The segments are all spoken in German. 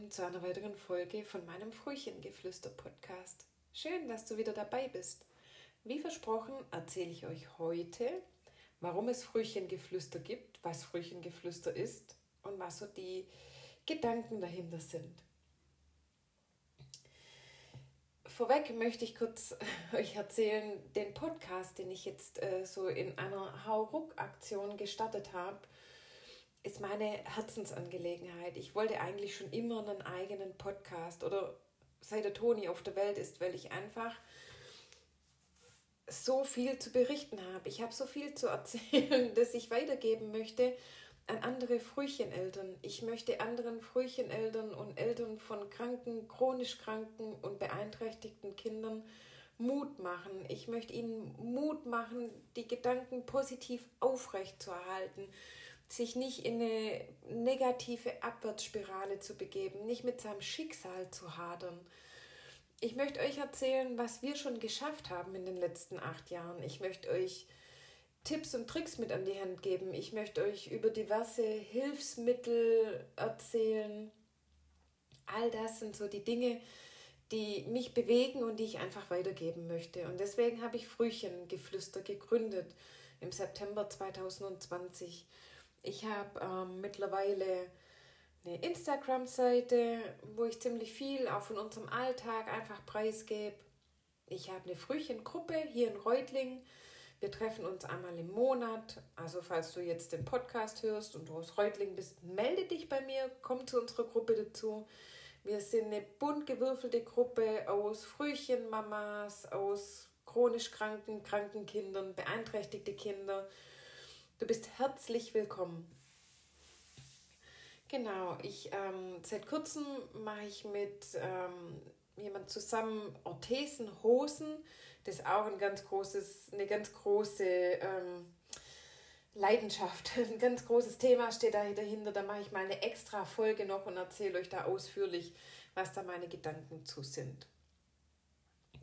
willkommen zu einer weiteren Folge von meinem Frühchengeflüster-Podcast. Schön, dass du wieder dabei bist. Wie versprochen erzähle ich euch heute, warum es Frühchengeflüster gibt, was Frühchengeflüster ist und was so die Gedanken dahinter sind. Vorweg möchte ich kurz euch erzählen, den Podcast, den ich jetzt äh, so in einer Hauruck-Aktion gestartet habe, ist meine Herzensangelegenheit. Ich wollte eigentlich schon immer einen eigenen Podcast oder seit der Toni auf der Welt ist, weil ich einfach so viel zu berichten habe. Ich habe so viel zu erzählen, dass ich weitergeben möchte an andere Frühcheneltern. Ich möchte anderen Frühcheneltern und Eltern von kranken, chronisch kranken und beeinträchtigten Kindern Mut machen. Ich möchte ihnen Mut machen, die Gedanken positiv aufrecht zu erhalten sich nicht in eine negative Abwärtsspirale zu begeben, nicht mit seinem Schicksal zu hadern. Ich möchte euch erzählen, was wir schon geschafft haben in den letzten acht Jahren. Ich möchte euch Tipps und Tricks mit an die Hand geben. Ich möchte euch über diverse Hilfsmittel erzählen. All das sind so die Dinge, die mich bewegen und die ich einfach weitergeben möchte. Und deswegen habe ich Frühchengeflüster gegründet im September 2020. Ich habe ähm, mittlerweile eine Instagram-Seite, wo ich ziemlich viel auch von unserem Alltag einfach preisgebe. Ich habe eine Frühchengruppe hier in Reutling. Wir treffen uns einmal im Monat. Also falls du jetzt den Podcast hörst und du aus Reutling bist, melde dich bei mir, komm zu unserer Gruppe dazu. Wir sind eine bunt gewürfelte Gruppe aus Frühchenmamas, aus chronisch kranken, kranken Kindern, beeinträchtigte Kinder Du bist herzlich willkommen. Genau, ich ähm, seit kurzem mache ich mit ähm, jemand zusammen Orthesenhosen. Das ist auch ein ganz großes, eine ganz große ähm, Leidenschaft. Ein ganz großes Thema steht da dahinter. Da mache ich mal eine extra Folge noch und erzähle euch da ausführlich, was da meine Gedanken zu sind.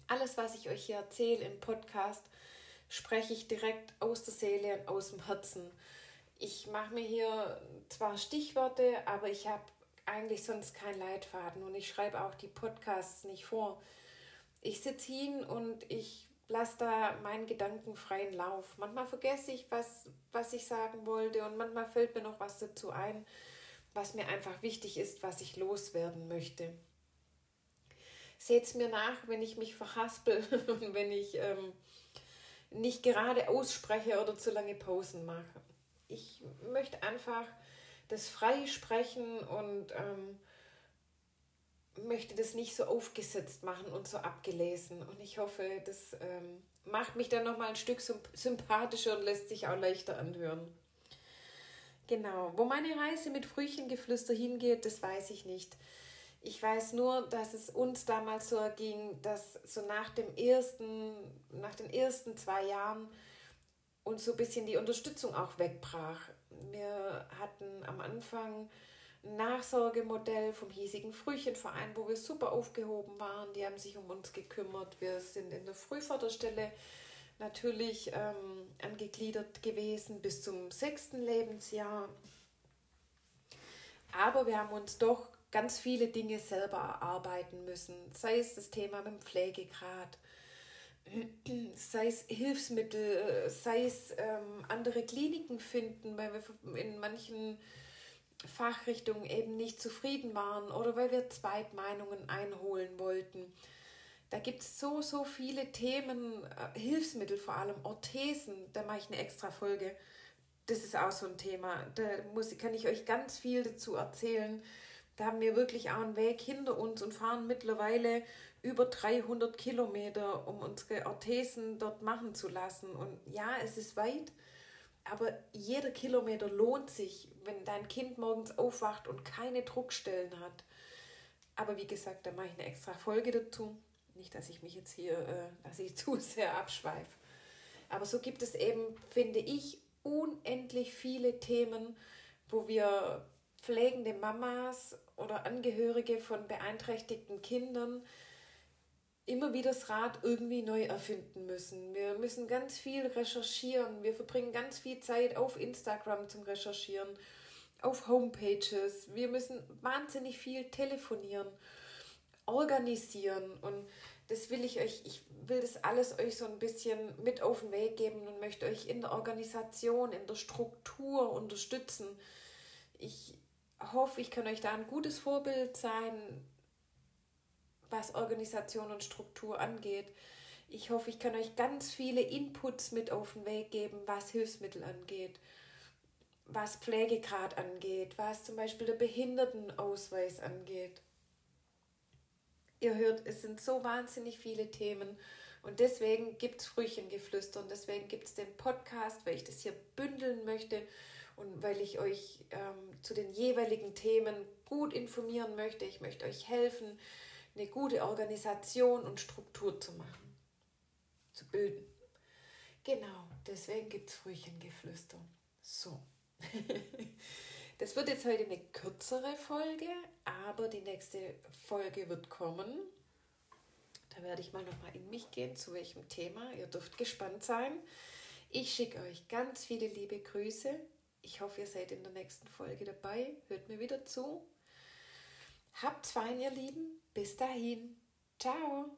Alles, was ich euch hier erzähle im Podcast, spreche ich direkt aus der Seele und aus dem Herzen. Ich mache mir hier zwar Stichworte, aber ich habe eigentlich sonst keinen Leitfaden und ich schreibe auch die Podcasts nicht vor. Ich sitze hin und ich lasse da meinen Gedanken freien Lauf. Manchmal vergesse ich, was, was ich sagen wollte und manchmal fällt mir noch was dazu ein, was mir einfach wichtig ist, was ich loswerden möchte. Seht es mir nach, wenn ich mich verhaspel und wenn ich ähm, nicht gerade ausspreche oder zu lange Pausen mache. Ich möchte einfach das frei sprechen und ähm, möchte das nicht so aufgesetzt machen und so abgelesen. Und ich hoffe, das ähm, macht mich dann nochmal ein Stück sympathischer und lässt sich auch leichter anhören. Genau, wo meine Reise mit Frühchengeflüster hingeht, das weiß ich nicht. Ich weiß nur, dass es uns damals so erging, dass so nach dem ersten, nach den ersten zwei Jahren uns so ein bisschen die Unterstützung auch wegbrach. Wir hatten am Anfang ein Nachsorgemodell vom hiesigen Frühchenverein, wo wir super aufgehoben waren. Die haben sich um uns gekümmert. Wir sind in der Frühförderstelle natürlich ähm, angegliedert gewesen bis zum sechsten Lebensjahr. Aber wir haben uns doch ganz viele Dinge selber erarbeiten müssen, sei es das Thema mit dem Pflegegrad, sei es Hilfsmittel, sei es ähm, andere Kliniken finden, weil wir in manchen Fachrichtungen eben nicht zufrieden waren oder weil wir Zweitmeinungen einholen wollten. Da gibt es so, so viele Themen, äh, Hilfsmittel vor allem, Orthesen, da mache ich eine extra Folge. Das ist auch so ein Thema. Da muss, kann ich euch ganz viel dazu erzählen. Da haben wir wirklich auch einen Weg hinter uns und fahren mittlerweile über 300 Kilometer, um unsere Orthesen dort machen zu lassen. Und ja, es ist weit, aber jeder Kilometer lohnt sich, wenn dein Kind morgens aufwacht und keine Druckstellen hat. Aber wie gesagt, da mache ich eine extra Folge dazu. Nicht, dass ich mich jetzt hier, äh, dass ich zu sehr abschweife. Aber so gibt es eben, finde ich, unendlich viele Themen, wo wir pflegende Mamas oder Angehörige von beeinträchtigten Kindern immer wieder das Rad irgendwie neu erfinden müssen. Wir müssen ganz viel recherchieren. Wir verbringen ganz viel Zeit auf Instagram zum Recherchieren. auf Homepages. Wir müssen wahnsinnig viel telefonieren, organisieren und das will ich euch, ich will das alles euch so ein bisschen mit auf den Weg geben und möchte euch in der Organisation, in der Struktur unterstützen. Ich hoffe, ich kann euch da ein gutes Vorbild sein, was Organisation und Struktur angeht. Ich hoffe, ich kann euch ganz viele Inputs mit auf den Weg geben, was Hilfsmittel angeht, was Pflegegrad angeht, was zum Beispiel der Behindertenausweis angeht. Ihr hört, es sind so wahnsinnig viele Themen und deswegen gibt es Frühchengeflüster und deswegen gibt es den Podcast, weil ich das hier bündeln möchte und weil ich euch ähm, zu den jeweiligen Themen gut informieren möchte. Ich möchte euch helfen, eine gute Organisation und Struktur zu machen, zu bilden. Genau, deswegen gibt es Frühchengeflüster. So. Das wird jetzt heute eine kürzere Folge, aber die nächste Folge wird kommen. Da werde ich mal nochmal in mich gehen, zu welchem Thema. Ihr dürft gespannt sein. Ich schicke euch ganz viele liebe Grüße. Ich hoffe, ihr seid in der nächsten Folge dabei. Hört mir wieder zu. Habt's fein, ihr Lieben. Bis dahin. Ciao.